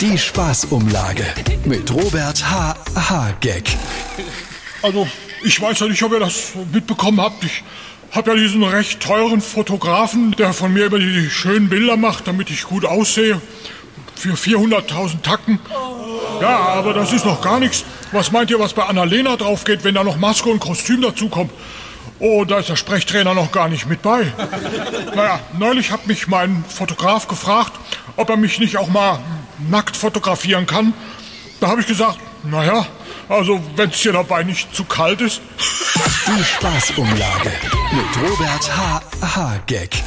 Die Spaßumlage mit Robert H. H. Gag. Also, ich weiß ja nicht, ob ihr das mitbekommen habt. Ich habe ja diesen recht teuren Fotografen, der von mir über die schönen Bilder macht, damit ich gut aussehe. Für 400.000 Tacken. Ja, aber das ist noch gar nichts. Was meint ihr, was bei Annalena draufgeht, wenn da noch Maske und Kostüm dazukommt? Oh, da ist der Sprechtrainer noch gar nicht mit bei. Naja, neulich hat mich mein Fotograf gefragt, ob er mich nicht auch mal nackt fotografieren kann. Da habe ich gesagt, naja, also wenn es dir dabei nicht zu kalt ist. Die Spaßumlage mit Robert H. H. Gag.